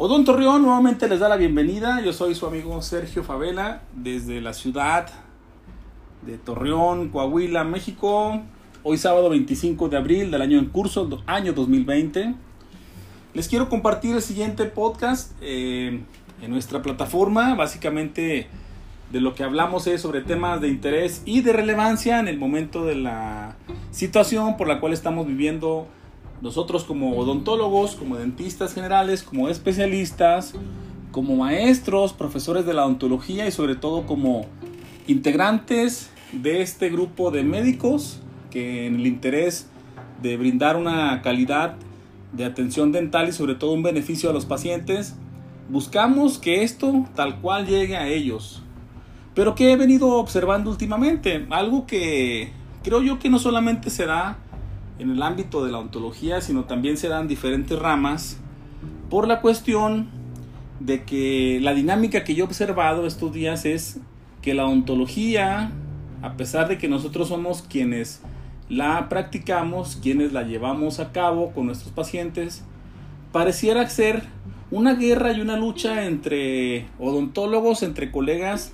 Odón Torreón nuevamente les da la bienvenida. Yo soy su amigo Sergio Favela desde la ciudad de Torreón, Coahuila, México. Hoy sábado 25 de abril del año en curso, año 2020. Les quiero compartir el siguiente podcast eh, en nuestra plataforma. Básicamente de lo que hablamos es sobre temas de interés y de relevancia en el momento de la situación por la cual estamos viviendo nosotros como odontólogos, como dentistas generales, como especialistas, como maestros, profesores de la odontología y sobre todo como integrantes de este grupo de médicos que en el interés de brindar una calidad de atención dental y sobre todo un beneficio a los pacientes, buscamos que esto tal cual llegue a ellos. Pero que he venido observando últimamente, algo que creo yo que no solamente se da en el ámbito de la ontología, sino también se dan diferentes ramas por la cuestión de que la dinámica que yo he observado estos días es que la ontología, a pesar de que nosotros somos quienes la practicamos, quienes la llevamos a cabo con nuestros pacientes, pareciera ser una guerra y una lucha entre odontólogos, entre colegas,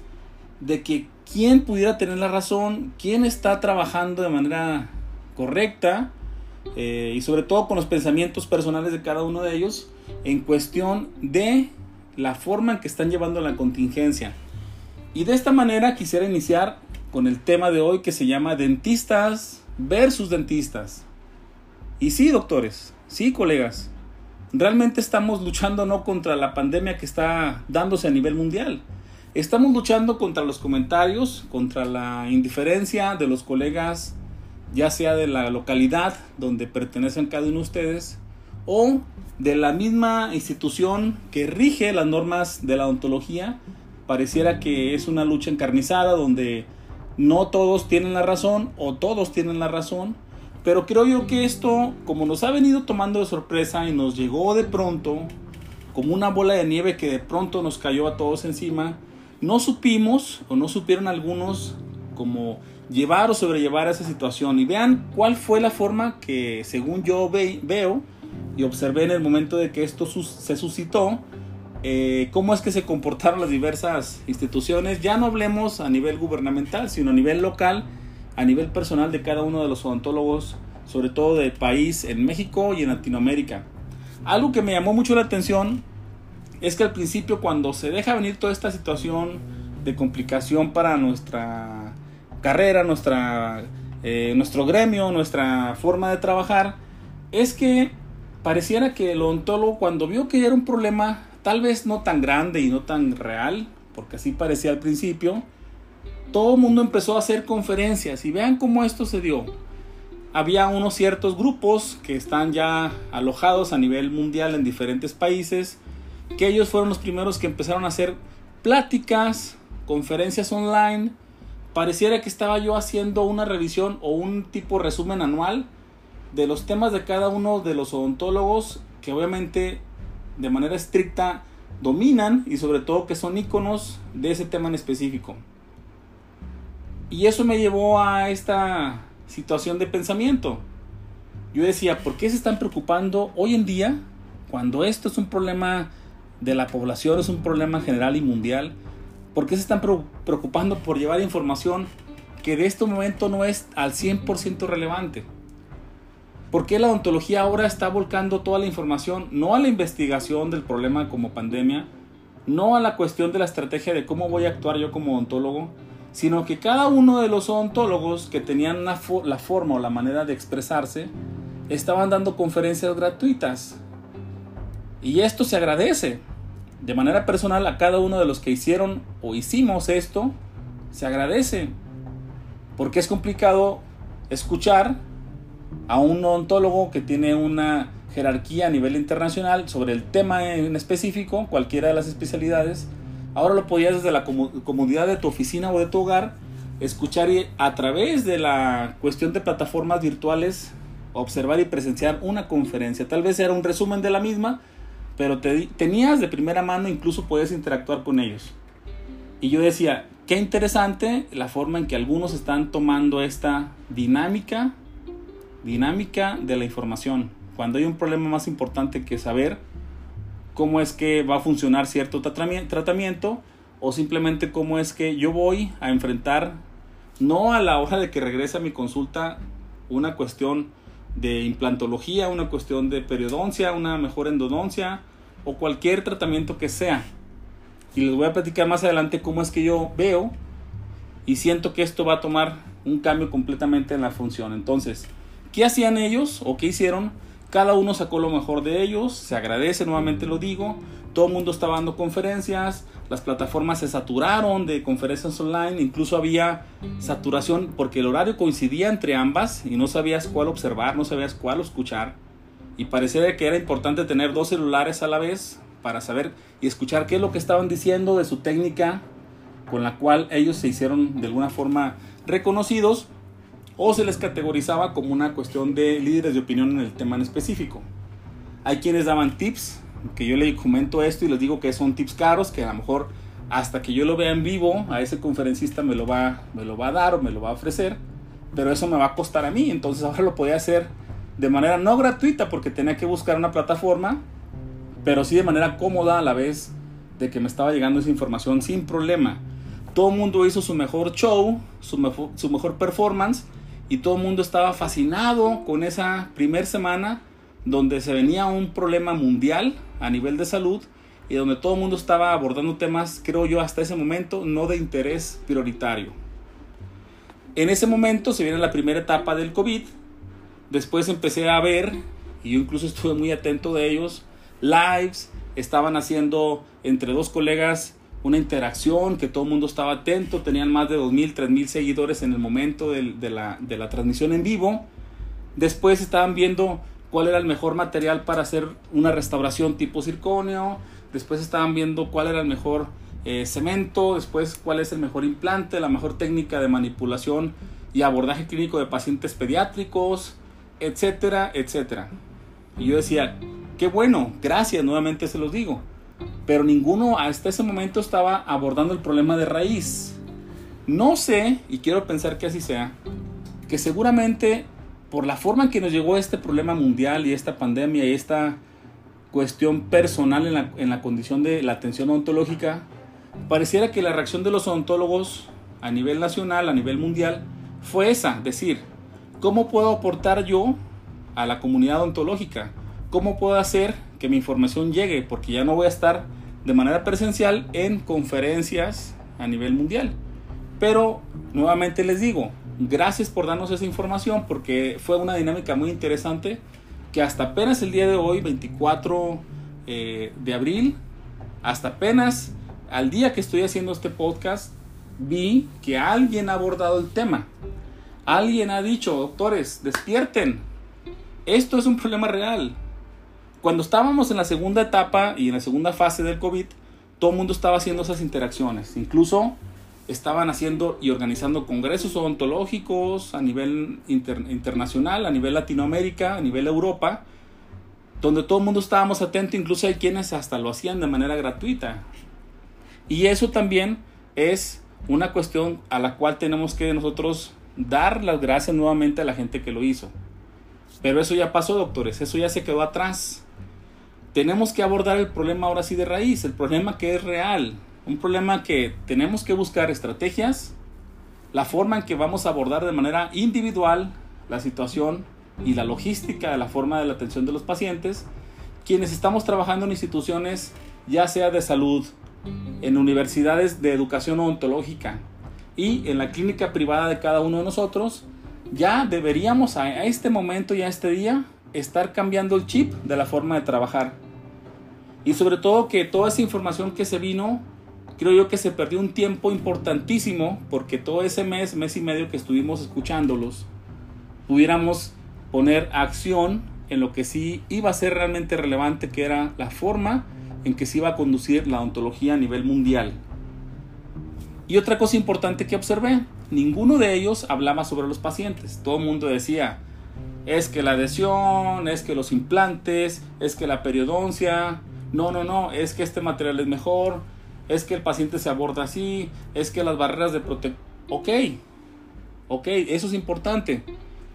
de que quién pudiera tener la razón, quién está trabajando de manera correcta eh, y sobre todo con los pensamientos personales de cada uno de ellos en cuestión de la forma en que están llevando la contingencia. Y de esta manera quisiera iniciar con el tema de hoy que se llama dentistas versus dentistas. Y sí, doctores, sí, colegas, realmente estamos luchando no contra la pandemia que está dándose a nivel mundial. Estamos luchando contra los comentarios, contra la indiferencia de los colegas ya sea de la localidad donde pertenecen cada uno de ustedes o de la misma institución que rige las normas de la ontología, pareciera que es una lucha encarnizada donde no todos tienen la razón o todos tienen la razón, pero creo yo que esto, como nos ha venido tomando de sorpresa y nos llegó de pronto, como una bola de nieve que de pronto nos cayó a todos encima, no supimos o no supieron algunos como llevar o sobrellevar esa situación y vean cuál fue la forma que según yo veo y observé en el momento de que esto se suscitó, eh, cómo es que se comportaron las diversas instituciones, ya no hablemos a nivel gubernamental, sino a nivel local, a nivel personal de cada uno de los odontólogos, sobre todo del país en México y en Latinoamérica. Algo que me llamó mucho la atención es que al principio cuando se deja venir toda esta situación de complicación para nuestra carrera, nuestra, eh, nuestro gremio, nuestra forma de trabajar, es que pareciera que el odontólogo cuando vio que era un problema tal vez no tan grande y no tan real, porque así parecía al principio, todo el mundo empezó a hacer conferencias y vean cómo esto se dio. Había unos ciertos grupos que están ya alojados a nivel mundial en diferentes países, que ellos fueron los primeros que empezaron a hacer pláticas, conferencias online, pareciera que estaba yo haciendo una revisión o un tipo resumen anual de los temas de cada uno de los odontólogos que obviamente de manera estricta dominan y sobre todo que son iconos de ese tema en específico. Y eso me llevó a esta situación de pensamiento. Yo decía, ¿por qué se están preocupando hoy en día cuando esto es un problema de la población, es un problema general y mundial? ¿Por qué se están preocupando por llevar información que de este momento no es al 100% relevante? ¿Por qué la odontología ahora está volcando toda la información no a la investigación del problema como pandemia, no a la cuestión de la estrategia de cómo voy a actuar yo como odontólogo, sino que cada uno de los odontólogos que tenían la forma o la manera de expresarse estaban dando conferencias gratuitas. Y esto se agradece, de manera personal a cada uno de los que hicieron o hicimos esto, se agradece. Porque es complicado escuchar a un odontólogo que tiene una jerarquía a nivel internacional sobre el tema en específico, cualquiera de las especialidades. Ahora lo podías desde la comodidad de tu oficina o de tu hogar escuchar y a través de la cuestión de plataformas virtuales observar y presenciar una conferencia. Tal vez era un resumen de la misma, pero te, tenías de primera mano, incluso puedes interactuar con ellos. Y yo decía, qué interesante la forma en que algunos están tomando esta dinámica, dinámica de la información. Cuando hay un problema más importante que saber cómo es que va a funcionar cierto tratamiento o simplemente cómo es que yo voy a enfrentar, no a la hora de que regrese a mi consulta, una cuestión de implantología, una cuestión de periodoncia, una mejor endodoncia o cualquier tratamiento que sea. Y les voy a platicar más adelante cómo es que yo veo y siento que esto va a tomar un cambio completamente en la función. Entonces, ¿qué hacían ellos o qué hicieron? Cada uno sacó lo mejor de ellos, se agradece, nuevamente lo digo, todo el mundo estaba dando conferencias, las plataformas se saturaron de conferencias online, incluso había saturación porque el horario coincidía entre ambas y no sabías cuál observar, no sabías cuál escuchar. Y parecía que era importante tener dos celulares a la vez para saber y escuchar qué es lo que estaban diciendo de su técnica con la cual ellos se hicieron de alguna forma reconocidos o se les categorizaba como una cuestión de líderes de opinión en el tema en específico. Hay quienes daban tips, que yo le comento esto y les digo que son tips caros, que a lo mejor hasta que yo lo vea en vivo, a ese conferencista me lo va, me lo va a dar o me lo va a ofrecer, pero eso me va a costar a mí, entonces ahora lo podía hacer de manera no gratuita porque tenía que buscar una plataforma, pero sí de manera cómoda a la vez de que me estaba llegando esa información sin problema. Todo el mundo hizo su mejor show, su su mejor performance y todo el mundo estaba fascinado con esa primera semana donde se venía un problema mundial a nivel de salud y donde todo el mundo estaba abordando temas, creo yo, hasta ese momento no de interés prioritario. En ese momento se viene la primera etapa del COVID, después empecé a ver, y yo incluso estuve muy atento de ellos, lives, estaban haciendo entre dos colegas una interacción, que todo el mundo estaba atento, tenían más de 2.000, 3.000 seguidores en el momento de, la, de la transmisión en vivo. Después estaban viendo cuál era el mejor material para hacer una restauración tipo circonio, después estaban viendo cuál era el mejor eh, cemento, después cuál es el mejor implante, la mejor técnica de manipulación y abordaje clínico de pacientes pediátricos, etcétera, etcétera. Y yo decía, qué bueno, gracias, nuevamente se los digo pero ninguno hasta ese momento estaba abordando el problema de raíz. No sé, y quiero pensar que así sea, que seguramente por la forma en que nos llegó este problema mundial y esta pandemia y esta cuestión personal en la, en la condición de la atención odontológica, pareciera que la reacción de los odontólogos a nivel nacional, a nivel mundial, fue esa, decir, ¿cómo puedo aportar yo a la comunidad odontológica? ¿Cómo puedo hacer que mi información llegue? Porque ya no voy a estar de manera presencial en conferencias a nivel mundial. Pero nuevamente les digo, gracias por darnos esa información porque fue una dinámica muy interesante que hasta apenas el día de hoy, 24 eh, de abril, hasta apenas al día que estoy haciendo este podcast, vi que alguien ha abordado el tema. Alguien ha dicho, doctores, despierten. Esto es un problema real. Cuando estábamos en la segunda etapa y en la segunda fase del COVID, todo el mundo estaba haciendo esas interacciones. Incluso estaban haciendo y organizando congresos odontológicos a nivel internacional, a nivel Latinoamérica, a nivel Europa, donde todo el mundo estábamos atentos, incluso hay quienes hasta lo hacían de manera gratuita. Y eso también es una cuestión a la cual tenemos que nosotros dar las gracias nuevamente a la gente que lo hizo. Pero eso ya pasó, doctores, eso ya se quedó atrás tenemos que abordar el problema ahora sí de raíz, el problema que es real, un problema que tenemos que buscar estrategias, la forma en que vamos a abordar de manera individual la situación y la logística de la forma de la atención de los pacientes, quienes estamos trabajando en instituciones ya sea de salud, en universidades de educación odontológica y en la clínica privada de cada uno de nosotros, ya deberíamos a este momento y a este día estar cambiando el chip de la forma de trabajar. Y sobre todo que toda esa información que se vino, creo yo que se perdió un tiempo importantísimo porque todo ese mes, mes y medio que estuvimos escuchándolos, pudiéramos poner acción en lo que sí iba a ser realmente relevante, que era la forma en que se iba a conducir la ontología a nivel mundial. Y otra cosa importante que observé, ninguno de ellos hablaba sobre los pacientes. Todo el mundo decía, es que la adhesión, es que los implantes, es que la periodoncia, no, no, no, es que este material es mejor, es que el paciente se aborda así, es que las barreras de protección... Ok, ok, eso es importante,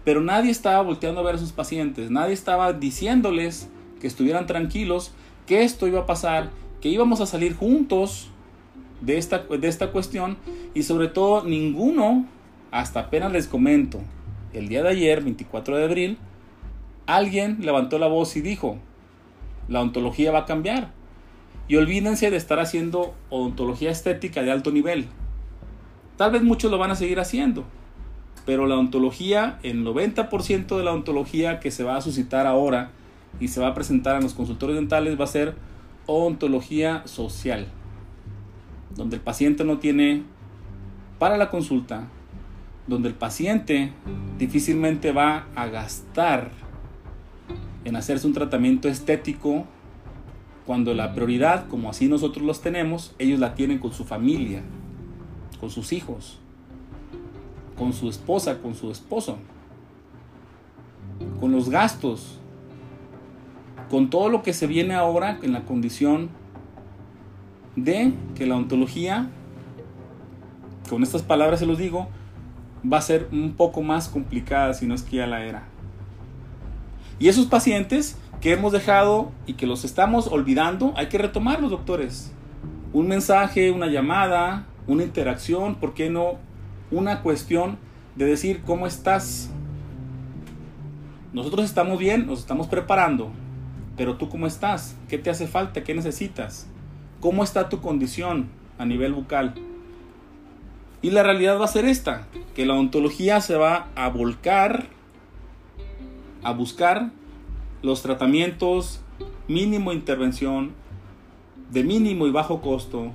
pero nadie estaba volteando a ver a sus pacientes, nadie estaba diciéndoles que estuvieran tranquilos, que esto iba a pasar, que íbamos a salir juntos de esta, de esta cuestión y sobre todo ninguno, hasta apenas les comento, el día de ayer, 24 de abril, alguien levantó la voz y dijo, la ontología va a cambiar. Y olvídense de estar haciendo ontología estética de alto nivel. Tal vez muchos lo van a seguir haciendo, pero la ontología, el 90% de la ontología que se va a suscitar ahora y se va a presentar en los consultorios dentales va a ser ontología social, donde el paciente no tiene para la consulta, donde el paciente difícilmente va a gastar en hacerse un tratamiento estético cuando la prioridad, como así nosotros los tenemos, ellos la tienen con su familia, con sus hijos, con su esposa, con su esposo, con los gastos, con todo lo que se viene ahora en la condición de que la ontología, con estas palabras se los digo, va a ser un poco más complicada si no es que ya la era. Y esos pacientes que hemos dejado y que los estamos olvidando, hay que retomarlos, doctores. Un mensaje, una llamada, una interacción, ¿por qué no una cuestión de decir cómo estás. Nosotros estamos bien, nos estamos preparando, pero tú cómo estás, qué te hace falta, qué necesitas, cómo está tu condición a nivel bucal. Y la realidad va a ser esta, que la ontología se va a volcar a buscar los tratamientos mínimo intervención, de mínimo y bajo costo,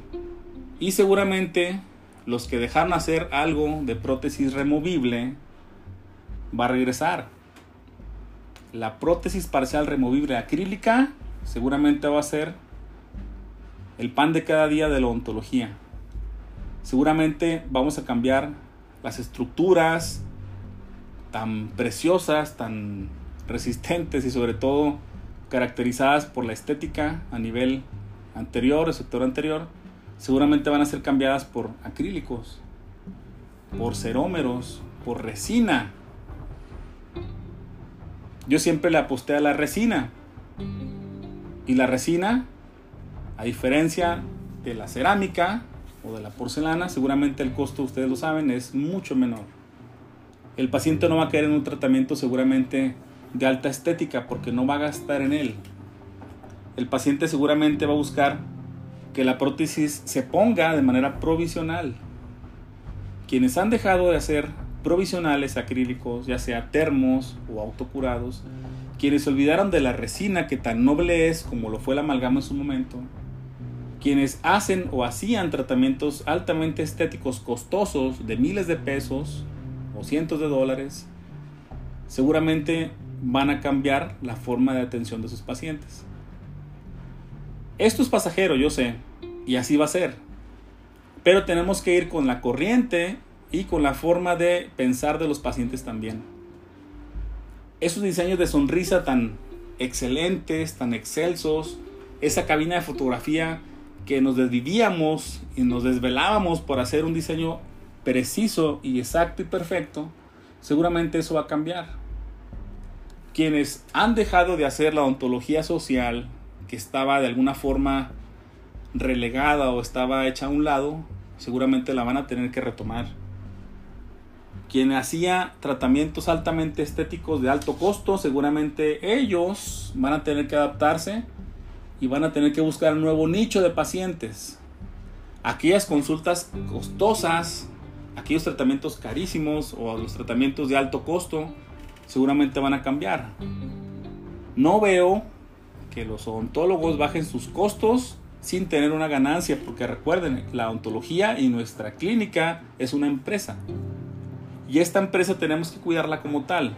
y seguramente los que dejaron hacer algo de prótesis removible, va a regresar. La prótesis parcial removible acrílica seguramente va a ser el pan de cada día de la ontología. Seguramente vamos a cambiar las estructuras tan preciosas, tan resistentes y sobre todo caracterizadas por la estética a nivel anterior, el sector anterior, seguramente van a ser cambiadas por acrílicos, por cerómeros, por resina. Yo siempre le aposté a la resina. Y la resina, a diferencia de la cerámica o de la porcelana, seguramente el costo, ustedes lo saben, es mucho menor. El paciente no va a caer en un tratamiento seguramente de alta estética porque no va a gastar en él. El paciente seguramente va a buscar que la prótesis se ponga de manera provisional. Quienes han dejado de hacer provisionales acrílicos, ya sea termos o autocurados, quienes se olvidaron de la resina que tan noble es como lo fue la amalgama en su momento, quienes hacen o hacían tratamientos altamente estéticos costosos de miles de pesos o cientos de dólares, seguramente van a cambiar la forma de atención de sus pacientes. Esto es pasajero, yo sé, y así va a ser. Pero tenemos que ir con la corriente y con la forma de pensar de los pacientes también. Esos diseños de sonrisa tan excelentes, tan excelsos, esa cabina de fotografía que nos desvivíamos y nos desvelábamos por hacer un diseño preciso y exacto y perfecto, seguramente eso va a cambiar. Quienes han dejado de hacer la ontología social, que estaba de alguna forma relegada o estaba hecha a un lado, seguramente la van a tener que retomar. Quien hacía tratamientos altamente estéticos de alto costo, seguramente ellos van a tener que adaptarse y van a tener que buscar un nuevo nicho de pacientes. Aquellas consultas costosas, aquellos tratamientos carísimos o los tratamientos de alto costo, seguramente van a cambiar. No veo que los odontólogos bajen sus costos sin tener una ganancia, porque recuerden, la ontología y nuestra clínica es una empresa. Y esta empresa tenemos que cuidarla como tal.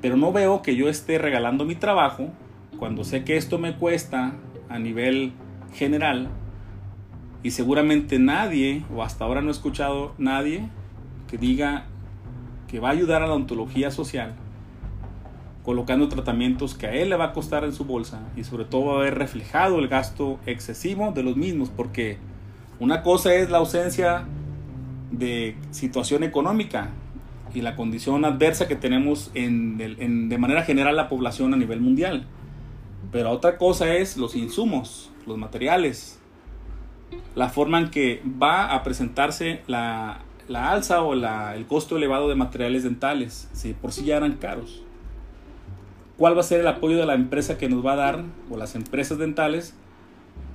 Pero no veo que yo esté regalando mi trabajo cuando sé que esto me cuesta a nivel general y seguramente nadie, o hasta ahora no he escuchado nadie, que diga que va a ayudar a la ontología social colocando tratamientos que a él le va a costar en su bolsa y sobre todo va a haber reflejado el gasto excesivo de los mismos porque una cosa es la ausencia de situación económica y la condición adversa que tenemos en, de manera general la población a nivel mundial. Pero otra cosa es los insumos, los materiales, la forma en que va a presentarse la, la alza o la, el costo elevado de materiales dentales, si por sí ya eran caros. ¿Cuál va a ser el apoyo de la empresa que nos va a dar, o las empresas dentales,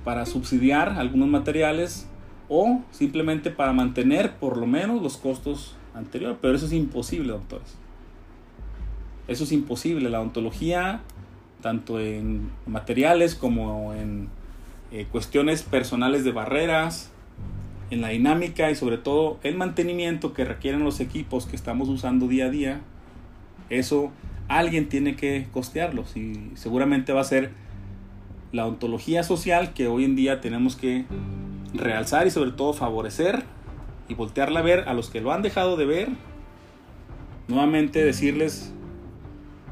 para subsidiar algunos materiales o simplemente para mantener por lo menos los costos anteriores? Pero eso es imposible, doctores. Eso es imposible. La odontología, tanto en materiales como en eh, cuestiones personales de barreras, en la dinámica y sobre todo el mantenimiento que requieren los equipos que estamos usando día a día, eso alguien tiene que costearlos y seguramente va a ser la ontología social que hoy en día tenemos que realzar y sobre todo favorecer y voltearla a ver a los que lo han dejado de ver. Nuevamente decirles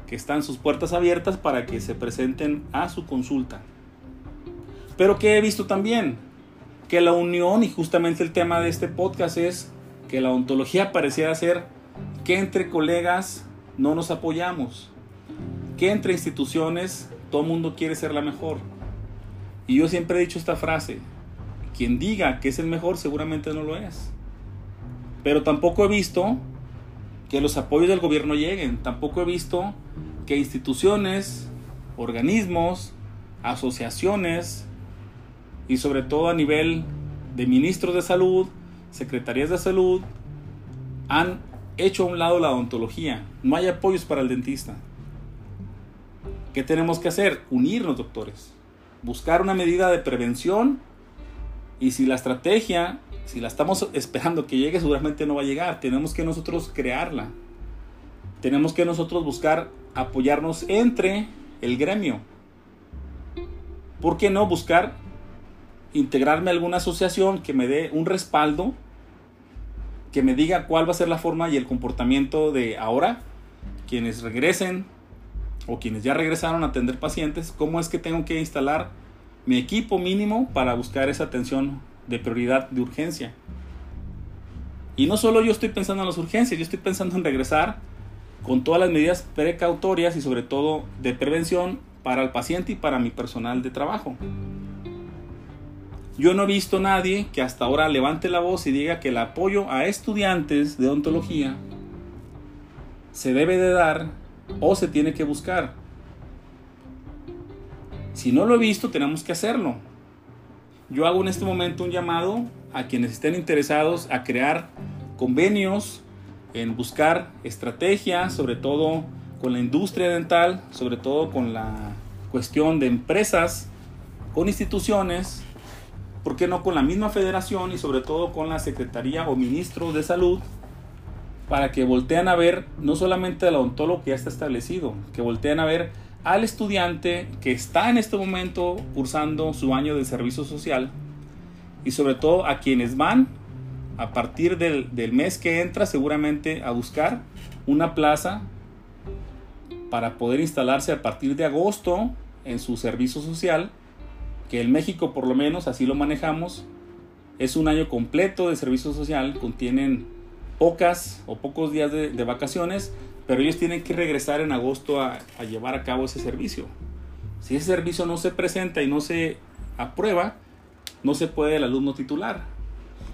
que están sus puertas abiertas para que se presenten a su consulta. Pero que he visto también que la unión y justamente el tema de este podcast es que la ontología pareciera ser que entre colegas no nos apoyamos, que entre instituciones todo mundo quiere ser la mejor. Y yo siempre he dicho esta frase, quien diga que es el mejor seguramente no lo es. Pero tampoco he visto que los apoyos del gobierno lleguen, tampoco he visto que instituciones, organismos, asociaciones, y sobre todo a nivel de ministros de salud, secretarías de salud, han hecho a un lado la odontología. No hay apoyos para el dentista. ¿Qué tenemos que hacer? Unirnos, doctores. Buscar una medida de prevención y si la estrategia, si la estamos esperando que llegue, seguramente no va a llegar. Tenemos que nosotros crearla. Tenemos que nosotros buscar apoyarnos entre el gremio. ¿Por qué no buscar integrarme a alguna asociación que me dé un respaldo, que me diga cuál va a ser la forma y el comportamiento de ahora, quienes regresen o quienes ya regresaron a atender pacientes, cómo es que tengo que instalar mi equipo mínimo para buscar esa atención de prioridad de urgencia. Y no solo yo estoy pensando en las urgencias, yo estoy pensando en regresar con todas las medidas precautorias y sobre todo de prevención para el paciente y para mi personal de trabajo. Yo no he visto nadie que hasta ahora levante la voz y diga que el apoyo a estudiantes de odontología se debe de dar o se tiene que buscar. Si no lo he visto, tenemos que hacerlo. Yo hago en este momento un llamado a quienes estén interesados a crear convenios, en buscar estrategias, sobre todo con la industria dental, sobre todo con la cuestión de empresas, con instituciones ¿por qué no con la misma federación y sobre todo con la Secretaría o Ministro de Salud? Para que voltean a ver no solamente al odontólogo que ya está establecido, que voltean a ver al estudiante que está en este momento cursando su año de servicio social y sobre todo a quienes van a partir del, del mes que entra seguramente a buscar una plaza para poder instalarse a partir de agosto en su servicio social que en México por lo menos así lo manejamos, es un año completo de servicio social, contienen pocas o pocos días de, vacaciones, pero ellos tienen que regresar en agosto a, a, llevar a cabo ese servicio. Si ese servicio no se presenta y no se aprueba, no se puede el alumno titular.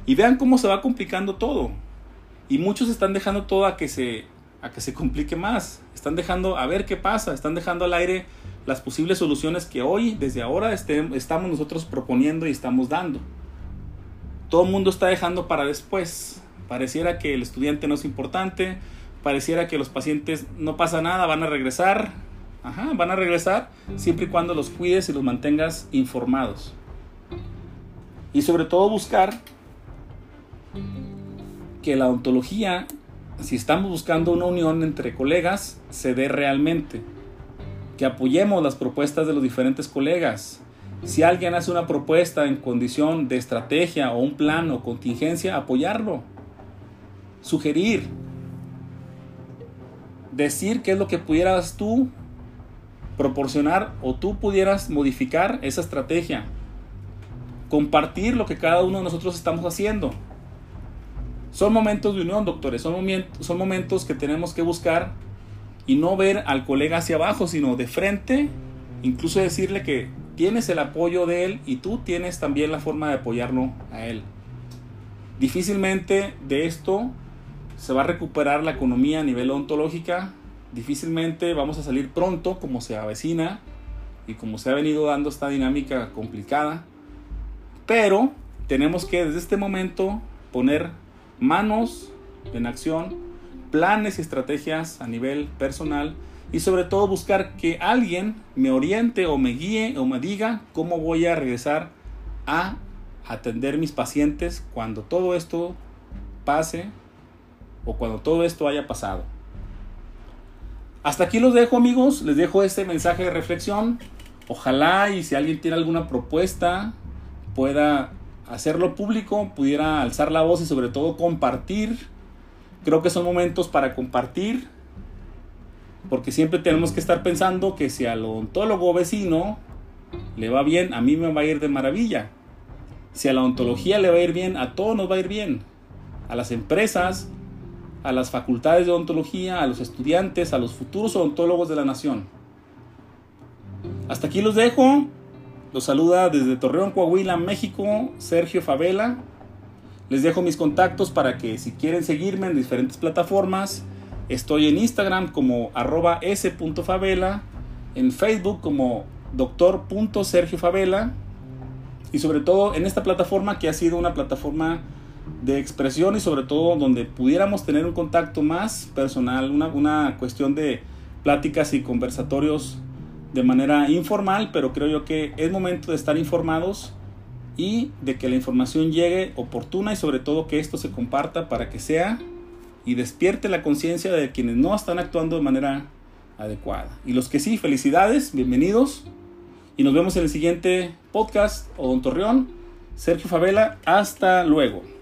Y vean cómo se va complicando todo. Y muchos están dejando todo a que se, a que se complique más. Están dejando a ver qué pasa, están dejando al aire las posibles soluciones que hoy, desde ahora, estamos nosotros proponiendo y estamos dando. Todo el mundo está dejando para después. Pareciera que el estudiante no es importante, pareciera que los pacientes no pasa nada, van a regresar. Ajá, van a regresar siempre y cuando los cuides y los mantengas informados. Y sobre todo buscar que la ontología, si estamos buscando una unión entre colegas, se dé realmente que apoyemos las propuestas de los diferentes colegas. Si alguien hace una propuesta en condición de estrategia o un plan o contingencia, apoyarlo. Sugerir. Decir qué es lo que pudieras tú proporcionar o tú pudieras modificar esa estrategia. Compartir lo que cada uno de nosotros estamos haciendo. Son momentos de unión, doctores. Son, momentos, que tenemos que buscar y no ver al colega hacia abajo, sino de frente incluso decirle que tienes el apoyo de él y tú tienes también la forma de apoyarlo a él. Difícilmente de esto se va a recuperar la economía a nivel ontológica, difícilmente vamos a salir pronto como se avecina y como se ha venido dando esta dinámica complicada, pero tenemos que desde este momento poner manos en acción, planes y estrategias a nivel personal y sobre todo buscar que alguien me oriente o me guíe o me diga cómo voy a regresar a atender mis pacientes cuando todo esto pase o cuando todo esto haya pasado. Hasta aquí los dejo amigos, les dejo este mensaje de reflexión. Ojalá y si alguien tiene alguna propuesta pueda hacerlo público, pudiera alzar la voz y sobre todo compartir. Creo que son momentos para compartir, porque siempre tenemos que estar pensando que si al odontólogo vecino le va bien, a mí me va a ir de maravilla. Si a la ontología le va a ir bien, a todos nos va a ir bien. A las empresas, a las facultades de odontología, a los estudiantes, a los futuros odontólogos de la nación. Hasta aquí los dejo. Los saluda desde Torreón, Coahuila, México, Sergio Favela. Les dejo mis contactos para que si quieren seguirme en diferentes plataformas, estoy en Instagram como arroba s.favela, en Facebook como doctor.sergiofavela y sobre todo en esta plataforma que ha sido una plataforma de expresión y sobre todo donde pudiéramos tener un contacto más personal, una, una cuestión de pláticas y conversatorios de manera informal, pero creo yo que es momento de estar informados y de que la información llegue oportuna y sobre todo que esto se comparta para que sea y despierte la conciencia de quienes no están actuando de manera adecuada. Y los que sí, felicidades, bienvenidos y nos vemos en el siguiente podcast Odontorreón. Sergio Favela, hasta luego.